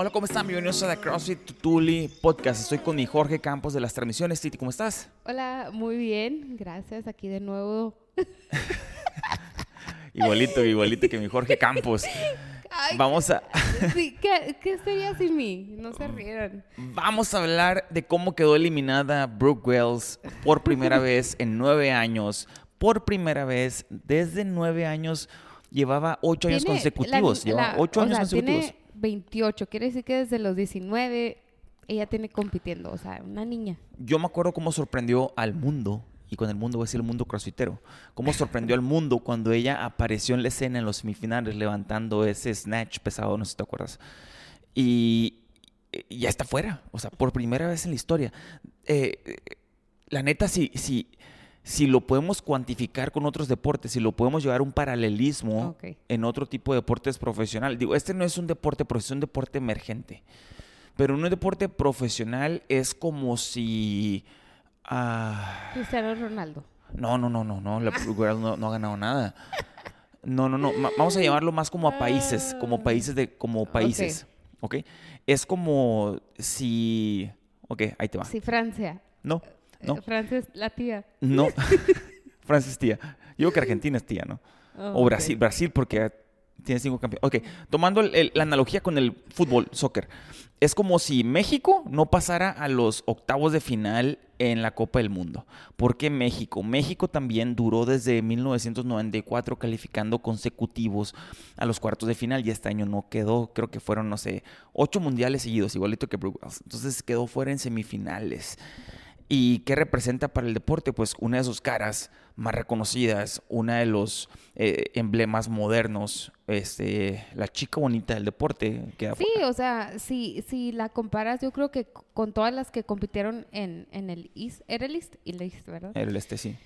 Hola, ¿cómo están? Bienvenidos a The CrossFit Tutuli Podcast. Estoy con mi Jorge Campos de las transmisiones. Titi, ¿cómo estás? Hola, muy bien, gracias. Aquí de nuevo. igualito, igualito que mi Jorge Campos. Vamos a... sí, ¿qué, ¿qué, sería sin mí? No se rieran. Vamos a hablar de cómo quedó eliminada Brooke Wells por primera vez en nueve años. Por primera vez, desde nueve años, llevaba ocho años consecutivos. llevaba ocho años consecutivos. Tiene 28, quiere decir que desde los 19 ella tiene compitiendo, o sea, una niña. Yo me acuerdo cómo sorprendió al mundo y con el mundo voy a decir el mundo crossfitero. Cómo sorprendió al mundo cuando ella apareció en la escena en los semifinales levantando ese snatch pesado, no sé si te acuerdas. Y, ya está fuera, o sea, por primera vez en la historia. Eh, la neta, si, si, si lo podemos cuantificar con otros deportes, si lo podemos llevar a un paralelismo en otro tipo de deportes profesional. Digo, este no es un deporte profesional, es un deporte emergente. Pero un deporte profesional es como si Ah. Cristiano Ronaldo. No, no, no, no, no. La no, no ha ganado nada. No, no, no. Vamos a llamarlo más como a países, como ah. países de, como países. ¿Ok? Es como si. Ok, ahí te va. Si Francia. No, no. Eh, Francia es la tía. No. Francia es tía. Yo digo que Argentina es tía, ¿no? Oh, o Brasil, Brasil porque tiene cinco campeones. Ok, tomando la analogía con el fútbol, soccer. Es como si México no pasara a los octavos de final en la Copa del Mundo. ¿Por qué México? México también duró desde 1994 calificando consecutivos a los cuartos de final y este año no quedó, creo que fueron, no sé, ocho mundiales seguidos, igualito que Brooke Entonces quedó fuera en semifinales. ¿Y qué representa para el deporte? Pues una de sus caras más reconocidas, una de los eh, emblemas modernos, este, la chica bonita del deporte. sí, o sea, si, si la comparas, yo creo que con todas las que compitieron en, en el East, era el East, el East, ¿verdad? Era el Este, sí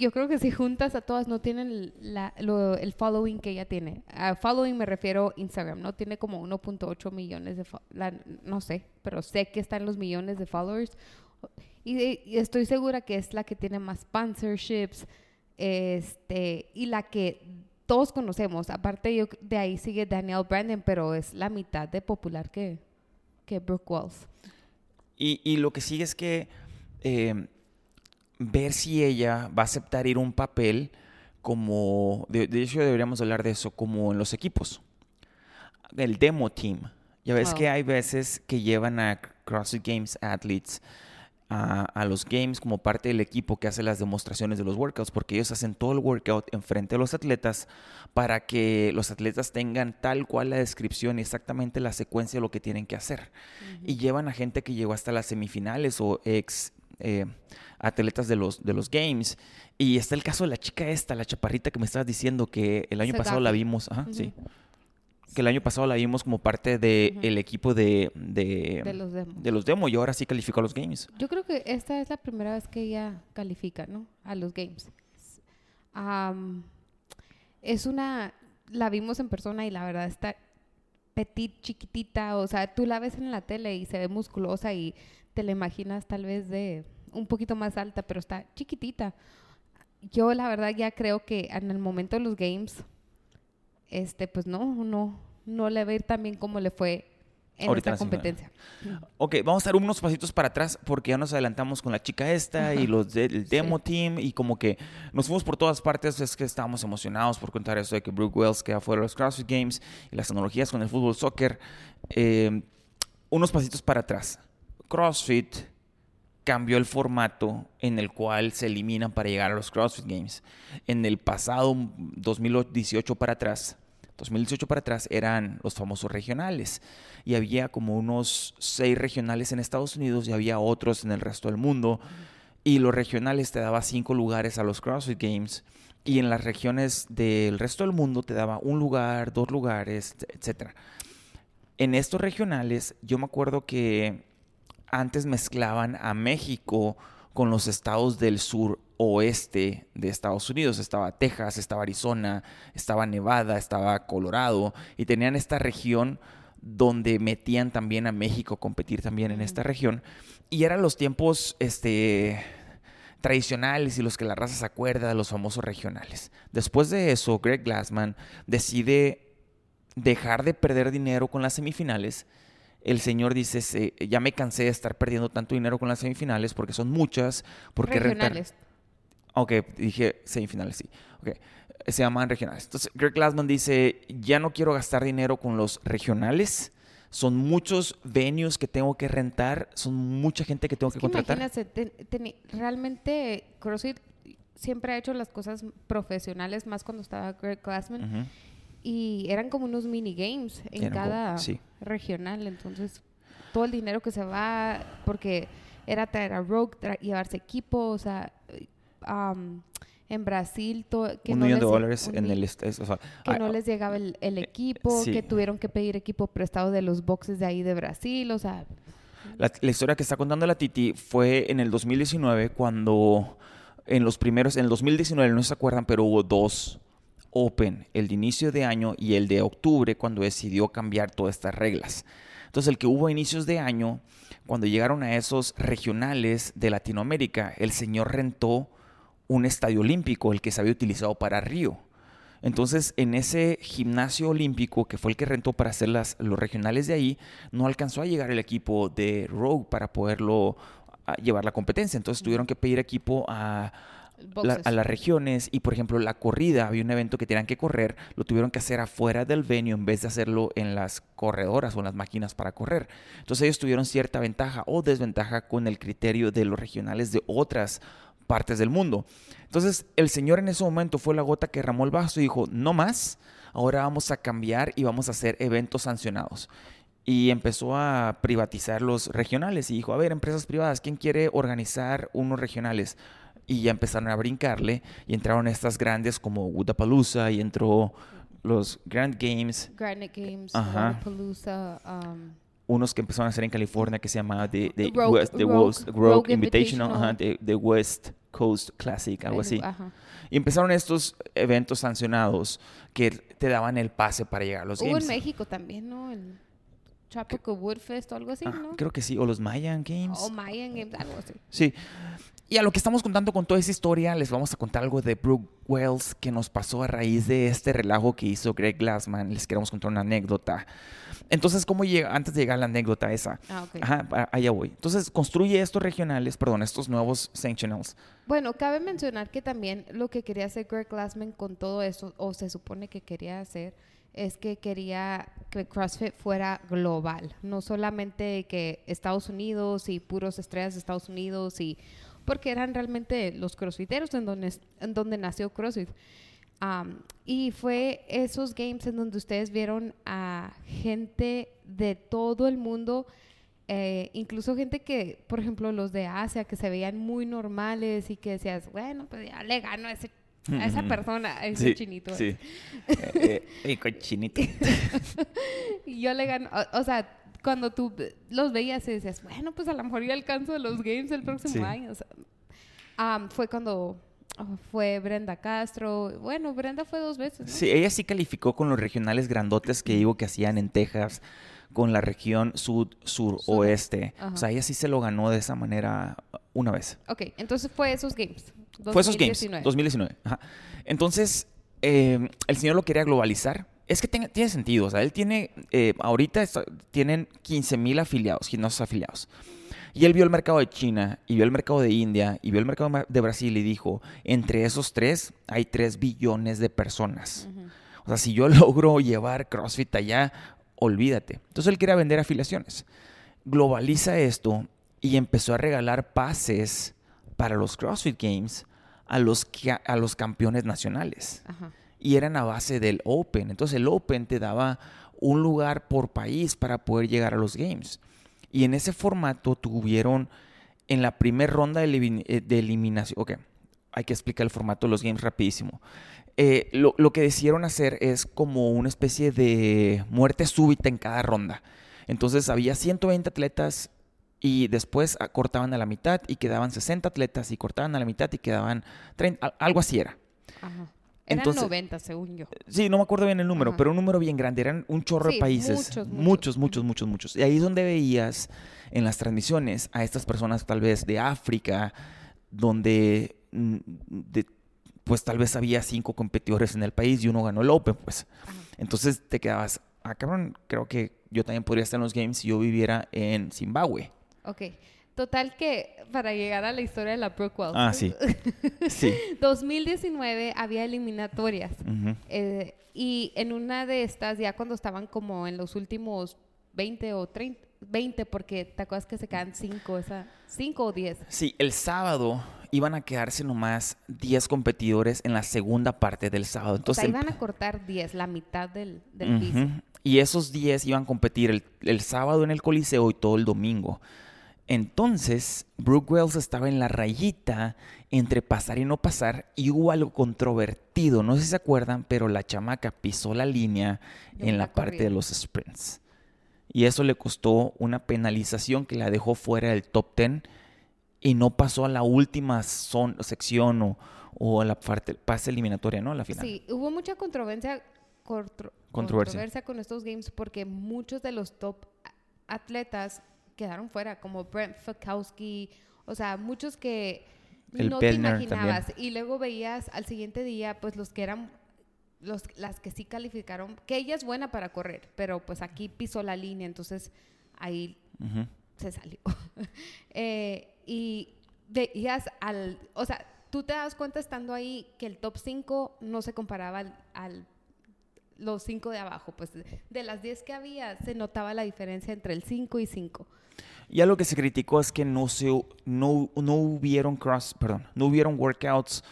yo creo que si juntas a todas no tienen el following que ella tiene. A following me refiero Instagram, ¿no? Tiene como 1.8 millones de... no sé, pero sé que está en los millones de followers. Y, estoy segura que es la que tiene más sponsorships este, y la que todos conocemos. Aparte yo, de ahí sigue Daniel Brandon, pero es la mitad de popular que, que Brooke Wells. Y, lo que sigue es que... Eh, ver si ella va a aceptar ir un papel como, de, hecho deberíamos hablar de eso, como en los equipos. El demo team. Ya ves que hay veces que llevan a CrossFit Games athletes a, los games como parte del equipo que hace las demostraciones de los workouts, porque ellos hacen todo el workout enfrente de los atletas para que los atletas tengan tal cual la descripción y exactamente la secuencia de lo que tienen que hacer. Y llevan a gente que llegó hasta las semifinales o ex eh, atletas de los, de los games. Y está el caso de la chica esta, la chaparrita que me estabas diciendo que el año pasado la vimos. sí. Que el año pasado la vimos como parte del equipo de, de, los demo. de los demo y ahora sí calificó a los games. Yo creo que esta es la primera vez que ella califica, ¿no? A los games. es una, la vimos en persona y la verdad está petit, chiquitita, o sea, tú la ves en la tele y se ve musculosa y te la imaginas tal vez de un poquito más alta, pero está chiquitita. Yo la verdad ya creo que en el momento de los games, este, pues no, no, no le va a ir tan bien como le fue en esta competencia. Ok, vamos a dar unos pasitos para atrás porque ya nos adelantamos con la chica esta y los del demo team y como que nos fuimos por todas partes. Es que estábamos emocionados por contar eso de que Brooke Wells queda fuera de los CrossFit Games y las tecnologías con el fútbol soccer. Eh, unos pasitos para atrás. CrossFit cambió el formato en el cual se eliminan para llegar a los CrossFit Games. En el pasado 2018 para atrás, 2018 para atrás eran los famosos regionales y había como unos seis regionales en Estados Unidos y había otros en el resto del mundo y los regionales te daba cinco lugares a los CrossFit Games y en las regiones del resto del mundo te daba un lugar, dos lugares, etc. En estos regionales yo me acuerdo que antes mezclaban a México con los estados del sur oeste de Estados Unidos. Estaba Texas, estaba Arizona, estaba Nevada, estaba Colorado y tenían esta región donde metían también a México a competir también en esta región. Y eran los tiempos este, tradicionales y los que la raza se acuerda de los famosos regionales. Después de eso, Greg Glassman decide dejar de perder dinero con las semifinales, el señor dice, "Se- ya me cansé de estar perdiendo tanto dinero con las semifinales porque son muchas, porque. Regionales. Ok, dije semifinales, sí. Ok, se llaman regionales. Entonces, Greg Glassman dice, ya no quiero gastar dinero con los regionales. Son muchos venues que tengo que rentar, son mucha gente que tengo Es que que contratar. imagínate, te- teni- realmente CrossFit siempre ha hecho las cosas profesionales, más cuando estaba Greg Glassman. Y eran como unos mini games en Eran cada sí. regional. Entonces, todo el dinero que se va, porque era traer a Rogue, tra- llevarse equipo, o sea, eh, am, en Brasil, que un no millón de les- dólares un en el... o sea, que no les llegaba el, el equipo, sí. que tuvieron que pedir equipo prestado de los boxes de ahí de Brasil, o sea, La, la historia que está contando la Titi fue en el 2019 cuando en los primeros, en el 2019 no se acuerdan, pero hubo dos Open, el de inicio de año y el de octubre cuando decidió cambiar todas estas reglas. Entonces el que hubo a inicios de año, cuando llegaron a esos regionales de Latinoamérica, el señor rentó un estadio olímpico, el que se había utilizado para Río. Entonces, en ese gimnasio olímpico, que fue el que rentó para hacer las, los regionales de ahí, no alcanzó a llegar el equipo de Rogue para poderlo a, llevar la competencia. Entonces, tuvieron que pedir equipo a, la- a las regiones y, por ejemplo, la corrida, había un evento que tenían que correr, lo tuvieron que hacer afuera del venue en vez de hacerlo en las corredoras o en las máquinas para correr. Entonces, ellos tuvieron cierta ventaja o desventaja con el criterio de los regionales de otras partes del mundo. Entonces, el Señor en ese momento fue la gota que derramó el vaso y dijo, no más, ahora vamos a cambiar y vamos a hacer eventos sancionados. Y empezó a privatizar los regionales y dijo, a ver, empresas privadas, ¿quién quiere organizar unos regionales? Y ya empezaron a brincarle y entraron estas grandes como Woodapalooza y entró los Grand Games, Granite Games, Ajá. Waterpalooza, um, unos que empezaron a hacer en California que se llamaba The, the Rogue- West, the Rogue- West- Rogue Rogue Invitational, Invitational. ajá, the, the West Coast Classic, algo así. ajá. Y empezaron estos eventos sancionados que te daban el pase para llegar a los Hubo games. en México también, ¿no? El Chapoco Wood Fest o algo así, Ah, ¿no? Creo que sí, o los Mayan Games. O Mayan Games, algo así. Sí. Y a lo que estamos contando con toda esa historia, les vamos a contar algo de Brooke Wells que nos pasó a raíz de este relajo que hizo Greg Glassman. Les queremos contar una anécdota. Entonces, ¿cómo llega? Antes de llegar a la anécdota esa. Ah, ok. Ajá, allá voy. Entonces, construye estos regionales, perdón, estos nuevos sanctionals. Bueno, cabe mencionar que también lo que quería hacer Greg Glassman con todo eso, o se supone que quería hacer, es que quería que CrossFit fuera global, no solamente que Estados Unidos y puros estrellas de Estados Unidos y porque eran realmente los crossfiteros en donde, en donde nació CrossFit. Am, y fue esos games en donde ustedes vieron a gente de todo el mundo, eh, incluso gente que, por ejemplo, los de Asia, que se veían muy normales y que decías, bueno, pues ya le gano a, ese- a esa persona, a ese chinito. Sí. Eh, eh, cochinito. Yo le gano, o, o sea, cuando tú los veías y decías, bueno, pues a lo mejor yo alcanzo los games el próximo Sí. año. o sea, am, fue cuando oh, fue Brenda Castro. Bueno, Brenda fue dos veces, ¿no? Sí, ella sí calificó con los regionales grandotes que digo que hacían en Texas, con la región sud, sur, Sur. oeste. Ajá. O sea, ella sí se lo ganó de esa manera una vez. Ok, entonces fue esos games. Fue esos games, 2019. 2019. Ajá. Entonces, eh, el señor lo quería globalizar. Es que tiene sentido. O sea, él tiene, eh, ahorita está- tienen 15 mil afiliados, gimnasios afiliados. Y él vio el mercado de China, y vio el mercado de India, y vio el mercado de Brasil y dijo, entre esos tres hay 3 billones de personas. Ujú. O sea, si yo logro llevar CrossFit allá, olvídate. Entonces él quería vender afiliaciones. Globaliza esto y empezó a regalar pases para los CrossFit Games a los, a los campeones nacionales. Ajá. Y eran a base del Open. Entonces el Open te daba un lugar por país para poder llegar a los Games. Y en ese formato tuvieron en la primera ronda de, eh, eliminación. Ok, hay que explicar el formato de los Games rapidísimo. Eh, lo, lo que decidieron hacer es como una especie de muerte súbita en cada ronda. Entonces había 120 atletas y después ah, cortaban a la mitad y quedaban 60 atletas y cortaban a la mitad y quedaban 30, al- algo así era. Ajá. Eran Entonces- 90, según yo. Sí, no me acuerdo bien el número, Ajá. pero un número bien grande. Eran un chorro Sí, de países. muchos, muchos, muchos. muchos, muchos, muchos, Y ahí es donde veías en las transmisiones a estas personas tal vez de África, donde mm, de- pues tal vez había cinco competidores en el país y uno ganó el Open, pues. Ajá. Entonces te quedabas, ah, cabrón, creo que yo también podría estar en los games si yo viviera en Zimbabue. Ok. Total que para llegar a la historia de la Brooke Wells. Ah, sí. sí. 2019 había eliminatorias. Ujú. eh, y en una de estas, ya cuando estaban como en los últimos 20 o 30, 20, porque te acuerdas que se quedan 5, esa, 5 o 10. Sí, el sábado iban a quedarse nomás 10 competidores en la segunda parte del sábado. O Entonces, sea, el- iban a cortar 10, la mitad del, del Ujú. piso. Y esos 10 iban a competir el, el sábado en el Coliseo y todo el domingo. Entonces, Brooke Wells estaba en la rayita entre pasar y no pasar y hubo algo controvertido. No sé si se acuerdan, pero la chamaca pisó la línea en la parte de los sprints. Y eso le costó una penalización que la dejó fuera del top 10 y no pasó a la última son- sección o, o a la parte, pase eliminatoria, ¿no? La final. Sí, hubo mucha controversia, Controversia. controversia con estos games porque muchos de los top a- atletas quedaron fuera, como Brent Fakowski, o sea, muchos que El no Pellner te imaginabas. Y luego veías al siguiente día, pues los que eran, los, las que sí calificaron, que ella es buena para correr, pero pues aquí pisó la línea, entonces ahí se salió. Eh, y veías al, o sea, tú te das cuenta estando ahí que el top 5 no se comparaba al, al- los 5 de abajo, pues de las 10 que había se notaba la diferencia entre el 5 y 5. Ya lo que se criticó es que no se no, no hubieron cross, perdón, no hubieron workouts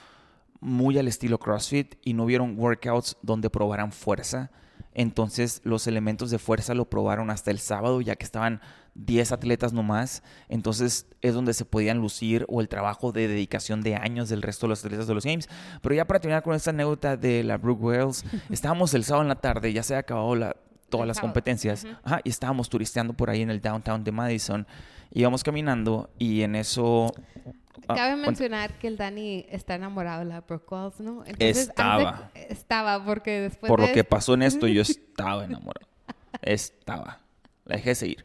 muy al estilo CrossFit y no hubieron workouts donde probaran fuerza. Entonces los elementos de fuerza lo probaron hasta el sábado, ya que estaban 10 atletas nomás. Entonces es donde se podían lucir o el trabajo de dedicación de años del resto de los atletas de los Games. Pero ya para terminar con esta anécdota de la Brooke Wells, estábamos el sábado en la tarde, ya se había acabado la, todas El las sábado. competencias. Ajá, y estábamos turisteando por ahí en el downtown de Madison. Íbamos caminando y en eso... ah, Cabe mencionar que el Dani está enamorado de la Brooke Wells, ¿no? Entonces, Estaba. de- estaba, porque después por lo que pasó en esto, yo estaba enamorado. Estaba. La dejé seguir.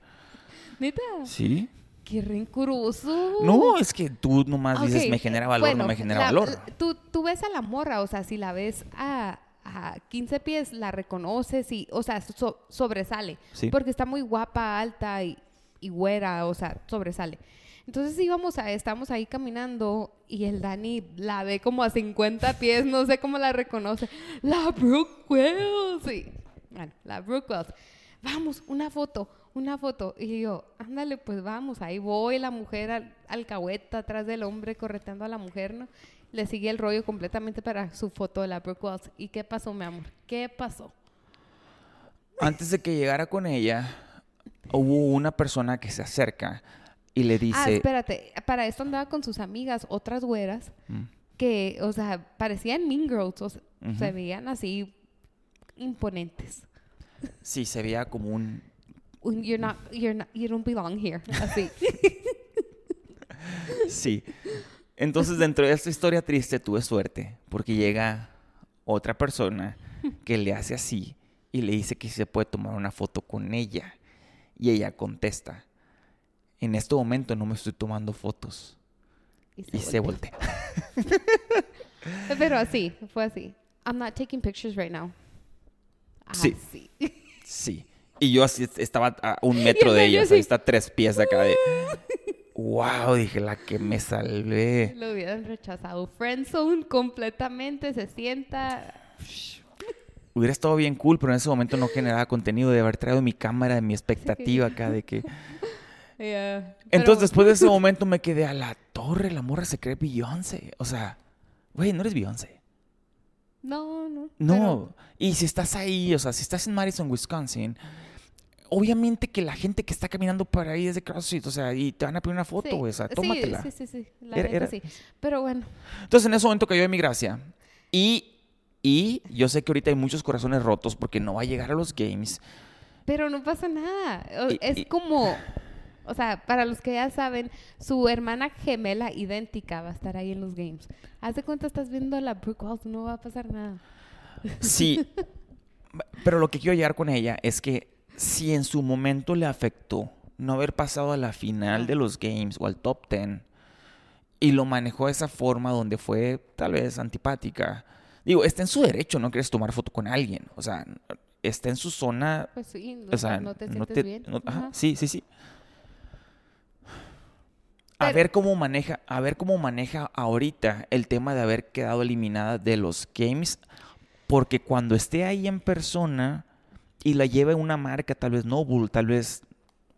¿Neta? ¿Sí? ¡Qué rencoroso! No, es que tú nomás Ah, dices, me genera valor, bueno, no me genera la- valor. Tú, tú ves a la morra, o sea, si la ves a, a 15 pies, la reconoces y, o sea, so- sobresale. Sí. Porque está muy guapa, alta y, y güera, o sea, sobresale. Entonces íbamos a, estamos ahí caminando y el Dani la ve como a 50 pies, no sé cómo la reconoce. La Brooke Wells. Sí. Bueno, la Brooke Wells. Vamos, una foto, una foto. Y yo, ándale, pues vamos, ahí voy, la mujer al, alcahueta atrás del hombre correteando a la mujer, ¿no? Le sigue el rollo completamente para su foto de la Brooke Wells. ¿Y qué pasó, mi amor? ¿Qué pasó? Antes de que llegara con ella, hubo una persona que se acerca y le Ah, dice... espérate, para esto andaba con sus amigas, otras güeras, Mm, que, o sea, parecían mean girls, o sea, se veían así imponentes. Sí, se veía como un... Un, You're not, you're not, you don't belong here, así. Sí. Entonces, dentro de esta historia triste, tuve suerte, porque llega otra persona que le hace así y le dice que se puede tomar una foto con ella. Y ella contesta, en este momento no me estoy tomando fotos. Y se voltea. Pero así, fue así. I'm not taking pictures right now. Sí. Así. Sí. Y yo así estaba a un metro de el ella, así. está tres pies de acá de... Wow, dije, la que me salvé. Lo hubieran rechazado. Friendzone completamente, se sienta. Hubiera estado bien cool, pero en ese momento no generaba contenido de haber traído mi cámara, de mi expectativa acá de que... Yeah. Entonces, Pero- después de ese momento me quedé a la torre, la morra se cree Beyoncé. O sea, güey, no eres Beyoncé. No, no. No. Y si estás ahí, o sea, si estás en Madison, Wisconsin, obviamente que la gente que está caminando por ahí es de CrossFit, o sea, y te van a pedir una pero- foto, sí, güey, o sea, sí, tómatela. Sí, sí, sí. La Era- era- sí. Pero bueno. Entonces, en ese momento cayó de mi gracia. Y, y yo sé que ahorita hay muchos corazones rotos porque no va a llegar a los games. Pero no pasa nada. Y- es y- como, o sea, para los que ya saben, su hermana gemela idéntica va a estar ahí en los games. Haz de cuenta estás viendo la Brooke Walls, no va a pasar nada. Sí. Pero lo que quiero llegar con ella es que si en su momento le afectó no haber pasado a la final de los games o al top 10 y lo manejó de esa forma donde fue tal vez antipática. Digo, está en su derecho, no quieres tomar foto con alguien. O sea, está en su zona. Pues sí, no, O sea, no te no sientes te- bien. no- ajá, sí, sí, sí. A ver cómo maneja, a ver cómo maneja ahorita el tema de haber quedado eliminada de los games, porque cuando esté ahí en persona y la lleve una marca, tal vez Noble, tal vez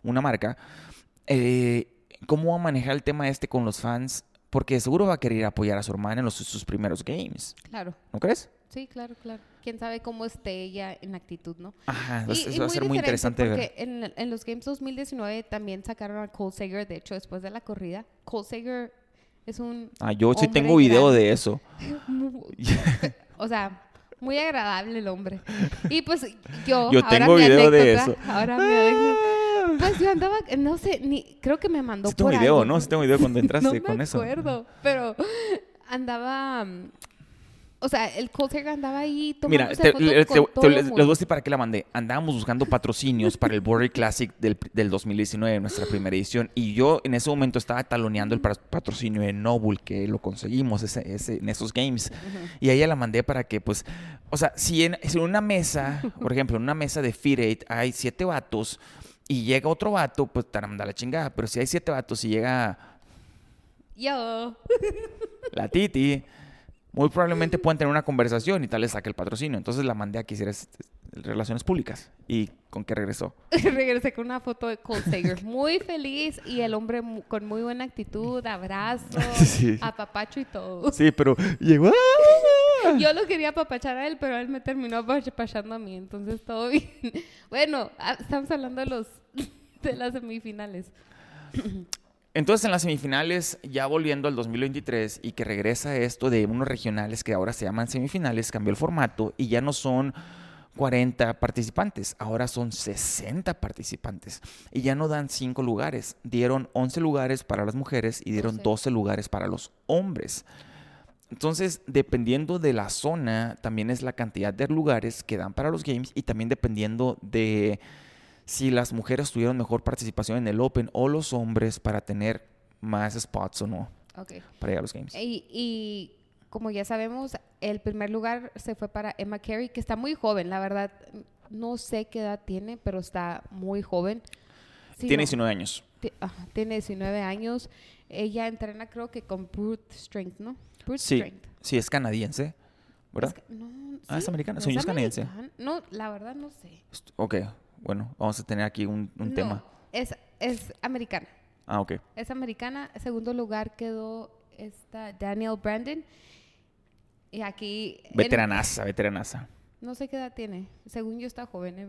una marca, eh, ¿cómo va a manejar el tema este con los fans? Porque seguro va a querer apoyar a su hermana en los, sus primeros games, Claro, ¿no crees? sí, claro, claro. Quién sabe cómo esté ella en actitud, ¿no? Ajá, Y- eso y va a ser muy interesante de ver. porque en, en los Games 2019 también sacaron a Cole Sager, de hecho, después de la corrida. Cole Sager es un, Ah, yo sí tengo video grande. de eso. o sea, muy agradable el hombre. Y pues yo, Yo ahora tengo video de eso. Ahora anécdota. Pues yo andaba, no sé, ni creo que me mandó Sí tengo por video, algo. ¿no? Sí tengo video cuando entraste no con me eso. acuerdo, pero andaba, o sea, el Cole Sager andaba ahí Mira, tomándose te, le- con te- todo te- les, voy a decir para qué la mandé. Andábamos buscando patrocinios para el Border Classic del, del 2019, nuestra primera edición. Y yo en ese momento estaba taloneando el pa- patrocinio de Noble, que lo conseguimos ese, ese- en esos games. Y a ella la mandé para que, pues, o sea, si en, si en una mesa, por ejemplo, en una mesa de Eight hay siete vatos y llega otro vato, pues te van a mandar la chingada. Pero si hay siete vatos y llega Yo. la Titi, muy probablemente pueden tener una conversación y tal le saque el patrocinio. Entonces la mandé a que hiciera este- relaciones públicas. ¿Y con qué regresó? Regresé con una foto de Cole Sager. Muy feliz y el hombre con muy buena actitud, abrazo, Sí. apapacho y todo. Sí, pero llegó. Yo lo quería apapachar a él, pero él me terminó apapachando a mí, entonces todo bien. Bueno, ah, estamos hablando de los de las semifinales. Entonces en las semifinales, ya volviendo al 2023 y que regresa esto de unos regionales que ahora se llaman semifinales, cambió el formato y ya no son 40 participantes, ahora son 60 participantes y ya no dan 5 lugares, dieron 11 lugares para las mujeres y dieron 12. 12 lugares para los hombres. Entonces, dependiendo de la zona, también es la cantidad de lugares que dan para los games y también dependiendo de si las mujeres tuvieron mejor participación en el Open o los hombres para tener más spots o no Ok. para ir a los games. Y, y como ya sabemos, el primer lugar se fue para Emma Carey, que está muy joven, la verdad. No sé qué edad tiene, pero está muy joven. Tiene no, 19 años. tiene 19 años. Ella entrena creo que con Brute Strength, ¿no? Brute Sí, Strength. sí, es canadiense, ¿verdad? Es que- no, Ah, es americana. ¿No Según yo es canadiense. No, la verdad no sé. Ok, bueno, vamos a tener aquí un, un No, tema. Es, es americana. Ah, ok. Es americana. En segundo lugar quedó esta Daniel Brandon. Y aquí... en- Veteranaza, veteranaza. no sé qué edad tiene. Según yo está joven. ¿eh?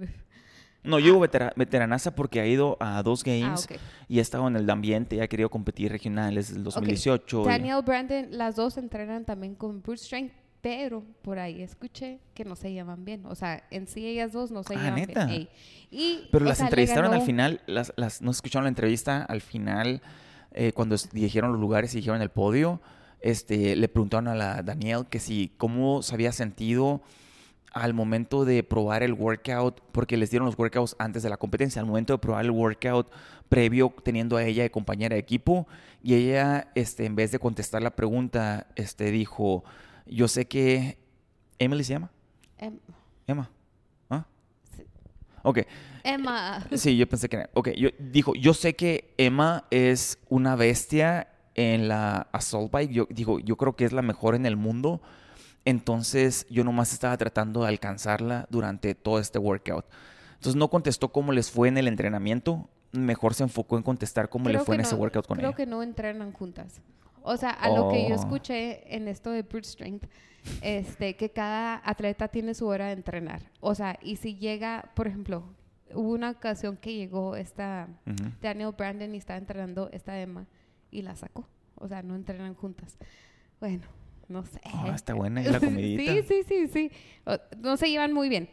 No, yo digo veteranaza porque ha ido a dos Ah, games y ha estado en el ambiente y ha querido competir regionales desde el 2018. y- Daniel Brandon, las dos entrenan también con Brute Strength, pero por ahí escuché que no se llevan bien. O sea, en sí ellas dos no se Ah, llevan ¿neta? bien. Y, Pero las entrevistaron al final, las, las, no escucharon la entrevista al final, eh, cuando dijeron los lugares y dijeron el podio, este, le preguntaron a la Daniel que si, cómo se había sentido al momento de probar el workout, porque les dieron los workouts antes de la competencia, al momento de probar el workout previo teniendo a ella de compañera de equipo, y ella, este, en vez de contestar la pregunta, este, dijo, yo sé que, ¿Emily se llama? Em- Emma. ¿Ah? Sí. Ok. Emma. Sí, yo pensé que era. Ok, yo, dijo, yo sé que Emma es una bestia en la assault bike. Yo digo, yo creo que es la mejor en el mundo. Entonces, yo nomás estaba tratando de alcanzarla durante todo este workout. Entonces, no contestó cómo les fue en el entrenamiento. Mejor se enfocó en contestar cómo le Creo fue que en ese workout con Creo ella. que no entrenan juntas. O sea, a lo que yo Oh. escuché en esto de Brute Strength, este, que cada atleta tiene su hora de entrenar. O sea, y si llega, por ejemplo, hubo una ocasión que llegó esta. Daniel Brandon y estaba entrenando esta Emma y la sacó. O sea, no entrenan juntas. Bueno, no sé. Ah, está buena la comidita. sí, sí, sí, sí. No se llevan muy bien.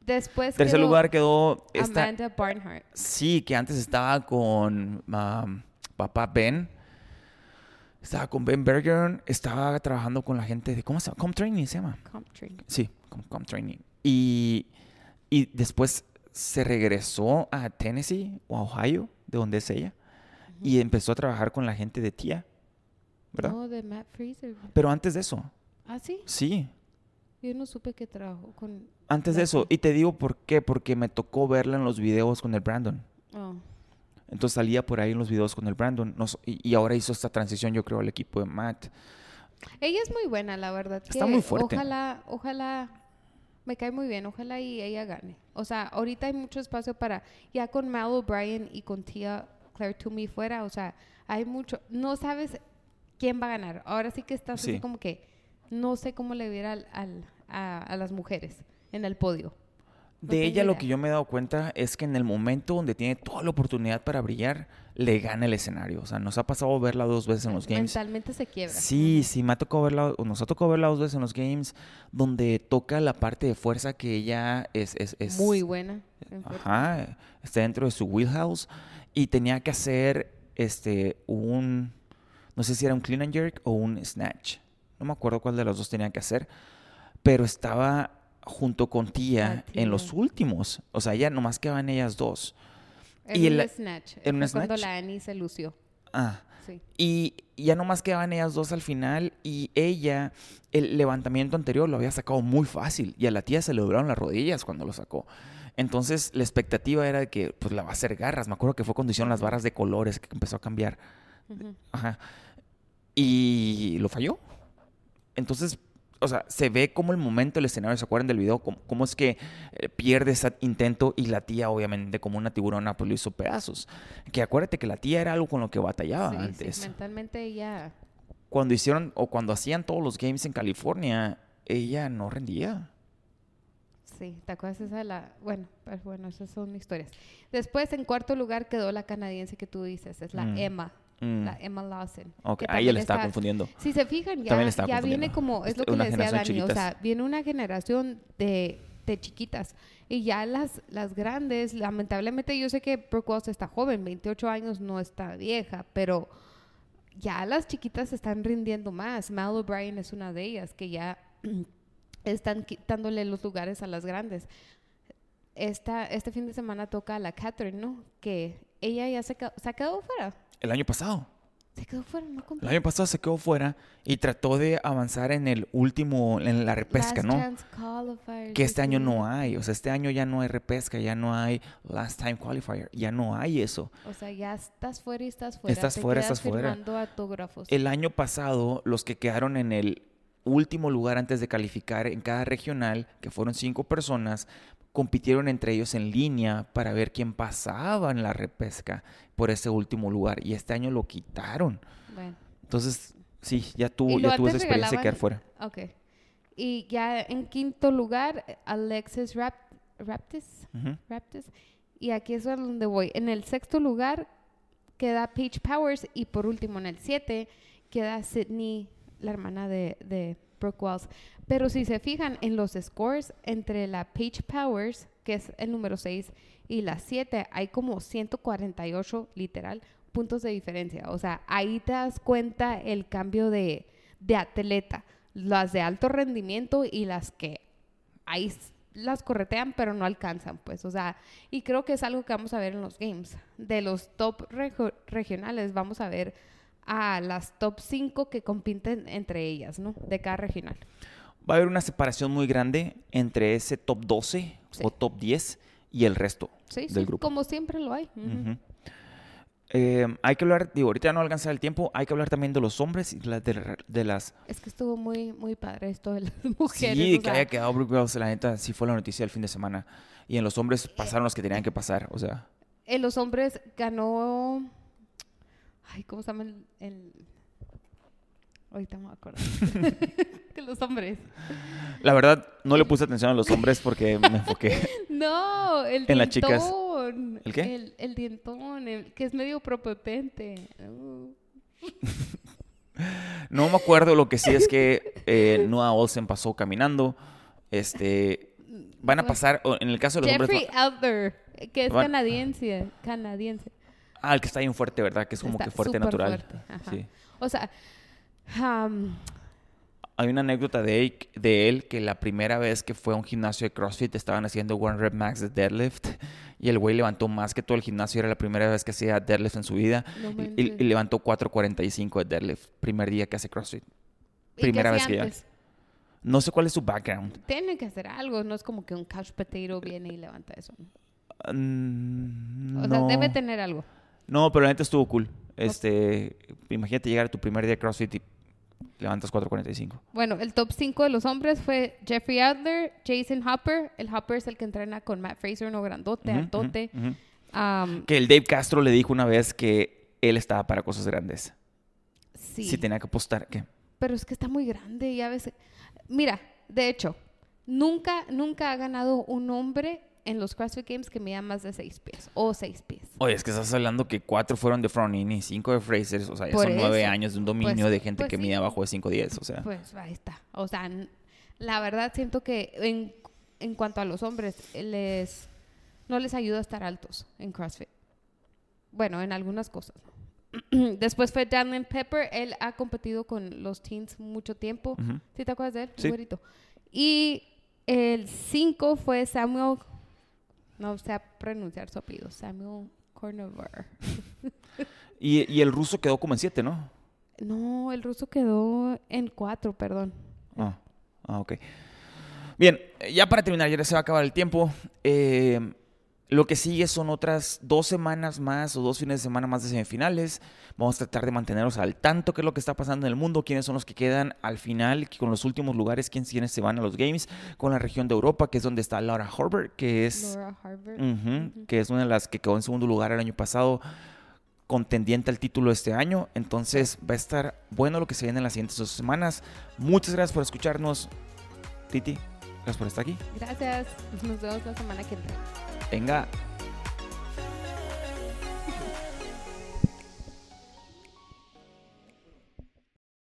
Después Tercer quedó lugar quedó esta. Amanda Barnhart. Sí, que antes estaba con um, papá Ben. Estaba con Ben Bergeron. Estaba trabajando con la gente de. ¿Cómo se llama? Com Training se llama. Comp Training. Sí, Com, Com Training. Y, y después se regresó a Tennessee o a Ohio, de donde es ella. Y empezó a trabajar con la gente de TIA. ¿Verdad? No, de Matt Fraser. Pero antes de eso, Ah, sí. sí. Yo no supe que trabajó con... Antes de eso, y te digo por qué, porque me tocó verla en los videos con el Brandon. Oh. Entonces salía por ahí en los videos con el Brandon. No s- y, y ahora hizo esta transición, yo creo, al equipo de Matt. Ella es muy buena, la verdad. Está que muy fuerte. Ojalá, ojalá, me cae muy bien, ojalá y ella gane. O sea, ahorita hay mucho espacio para, ya con Mal O'Brien y con Tia Claire Toomey fuera, o sea, hay mucho, no sabes quién va a ganar. Ahora sí que estás Sí. así como que, no sé cómo le viera al, al- a, a las mujeres en el podio. No De ella lo que yo me he dado cuenta es que en el momento donde tiene toda la oportunidad para brillar, le gana el escenario. O sea, nos ha pasado verla dos veces en los games. Mentalmente se quiebra. Sí, sí, me ha tocado verla, nos ha tocado verla dos veces en los games, donde toca la parte de fuerza que ella es... es, es Muy buena. Ajá, está dentro de su wheelhouse y tenía que hacer este un no sé si era un clean and jerk o un snatch. No me acuerdo cuál de los dos tenía que hacer, pero estaba junto con Tía Ah, en los últimos. O sea, ya nomás quedaban ellas dos. En y un el- snatch. en un Fue cuando snatch. la Annie se lució. Ah, Sí. y ya nomás quedaban ellas dos al final y ella, el levantamiento anterior lo había sacado muy fácil y a la tía se le doblaron las rodillas cuando lo sacó. Entonces la expectativa era de que pues la va a hacer garras. Me acuerdo que fue cuando hicieron las barras de colores que empezó a cambiar. Ajá. Y lo falló. Entonces, o sea, se ve como el momento del escenario, ¿se acuerdan del video? Cómo, cómo es que eh, pierde ese intento y la tía, obviamente, como una tiburona, pues lo hizo pedazos. Que acuérdate que la tía era algo con lo que batallaba Sí, sí, antes. mentalmente ella... Cuando hicieron o cuando hacían todos los games en California, ella no rendía. Sí, ¿te acuerdas esa de la...? Bueno, pues bueno, esas son historias. Después, en cuarto lugar, quedó la canadiense que tú dices. Es la Mm. Emma. Mm. La Emma Lawson. Ok, ahí estaba está- confundiendo. Si se fijan, ya, También viene como... Es lo que una le decía Dani. O sea, viene una generación de, de chiquitas. Y ya las, las grandes, lamentablemente yo sé que Brooke Wells está joven, 28 años, no está vieja, pero ya las chiquitas están rindiendo más. Mal O'Brien es una de ellas que ya están quitándole los lugares a las grandes. Esta, este fin de semana toca a la Catherine, ¿no? Que ella ya se ha quedado fuera. El año pasado. Se quedó fuera, no El año pasado se quedó fuera y trató de avanzar en el último, en la repesca, Last ¿no? Que este año no hay. O sea, este año ya no hay repesca, ya no hay last time qualifier, ya no hay eso. O sea, ya estás fuera y estás fuera. Estás te fuera, estás fuera. autógrafos. El año pasado, los que quedaron en el último lugar antes de calificar en cada regional, que fueron cinco personas, compitieron entre ellos en línea para ver quién pasaba en la repesca por ese último lugar. Y este año lo quitaron. Bueno, Entonces, sí, ya tuvo, ya tuvo esa experiencia de quedar fuera. ok. Y ya en quinto lugar, Alexis Rap Raptis. Ujú. Raptors. Y aquí es donde voy. En el sexto lugar queda Paige Powers y por último en el siete queda Sydney, la hermana de, de Brooke Wells. Pero si se fijan en los scores entre la Paige Powers, que es el número 6, y la 7, hay como 148 literal puntos de diferencia. O sea, ahí te das cuenta el cambio de, de atleta. Las de alto rendimiento y las que ahí las corretean pero no alcanzan, pues, o sea, y creo que es algo que vamos a ver en los games. De los top regionales vamos a ver a las top 5 que compiten entre ellas, ¿no? De cada regional. Va a haber una separación muy grande entre ese top 12 Sí. o top 10 y el resto Sí, del sí, grupo. como siempre lo hay. Ujú. Ujú. Eh, hay que hablar, digo, ahorita no alcanza el tiempo, hay que hablar también de los hombres y de, de las... Es que estuvo muy, muy padre esto de las mujeres. sí, que sea, haya quedado Brooke la neta, sí fue la noticia del fin de semana. Y en los hombres pasaron los que tenían que pasar, o sea... En los hombres ganó. Ay, ¿cómo se llama el.? el- Ahorita me acuerdo. de los hombres. La verdad, no le puse atención a los hombres porque me enfoqué. No, el En las chicas. dientón. ¿El qué? El, el dientón, el que es medio propotente. Uh, No me acuerdo, lo que sí es que eh, Noah Olsen pasó caminando. Este, van a pasar, en el caso de los Jeffrey hombres... Elder, que es Van- canadiense. Canadiense. Ah, el que está bien fuerte, ¿verdad? Que es como Está que fuerte natural. fuerte, ajá. Sí. O sea, um, Hay una anécdota de él, de él que la primera vez que fue a un gimnasio de CrossFit estaban haciendo one rep max de deadlift y el güey levantó más que todo el gimnasio. Era la primera vez que hacía deadlift en su vida no y, y- levantó 4.45 de deadlift. Primer día que hace CrossFit. ¿Y qué primera vez que ya- antes? No sé cuál es su background. Tienen que hacer algo, no es como que un couch potato viene y levanta eso. ¿no? Mm, O sea, no. debe tener algo. No, pero la neta estuvo cool. Este, imagínate llegar a tu primer día de CrossFit y levantas 4.45. Bueno, el top 5 de los hombres fue Jeffrey Adler, Jason Hopper. El Hopper es el que entrena con Matt Fraser, uno grandote, Ujú, altote. Am, Que el Dave Castro le dijo una vez que él estaba para cosas grandes. sí. Si tenía que apostar, ¿qué? Pero es que está muy grande y a veces... Mira, de hecho, nunca, nunca ha ganado un hombre en los CrossFit Games que mida más de 6 pies o 6 pies. Oye, es que estás hablando que cuatro fueron de Fronini, cinco de Fraser, o sea, ya Por son nueve eso. años de un dominio Pues- de gente pues que sí. mide abajo de 5'10, o sea. Pues ahí está. O sea, la verdad siento que en, en cuanto a los hombres, les no les ayuda a estar altos en CrossFit. Bueno, en algunas cosas. Después fue Daniel Pepper. Él ha competido con los teens mucho tiempo. Ujú. ¿Sí te acuerdas de él? Sí. Güerito. Y el 5 fue Samuel. No sé pronunciar su apellido. Samuel Cornover. Y, y el ruso quedó como en siete, ¿no? No, el ruso quedó en 4, perdón. Ah, ah, ok. Bien, ya para terminar, ya se va a acabar el tiempo. Eh, lo que sigue son otras dos semanas más o dos fines de semana más de semifinales. Vamos a tratar de mantenernos al tanto qué es lo que está pasando en el mundo, quiénes son los que quedan al final, con los últimos lugares, quiénes, se van a los games, con la región de Europa, que es donde está Laura Horber, que es, Laura que es una de las que quedó en segundo lugar el año pasado, contendiente al título este año. Entonces va a estar bueno lo que se viene en las siguientes dos semanas. Muchas gracias por escucharnos. Titi, gracias por estar aquí. Gracias. Nos vemos la semana que entra. Venga,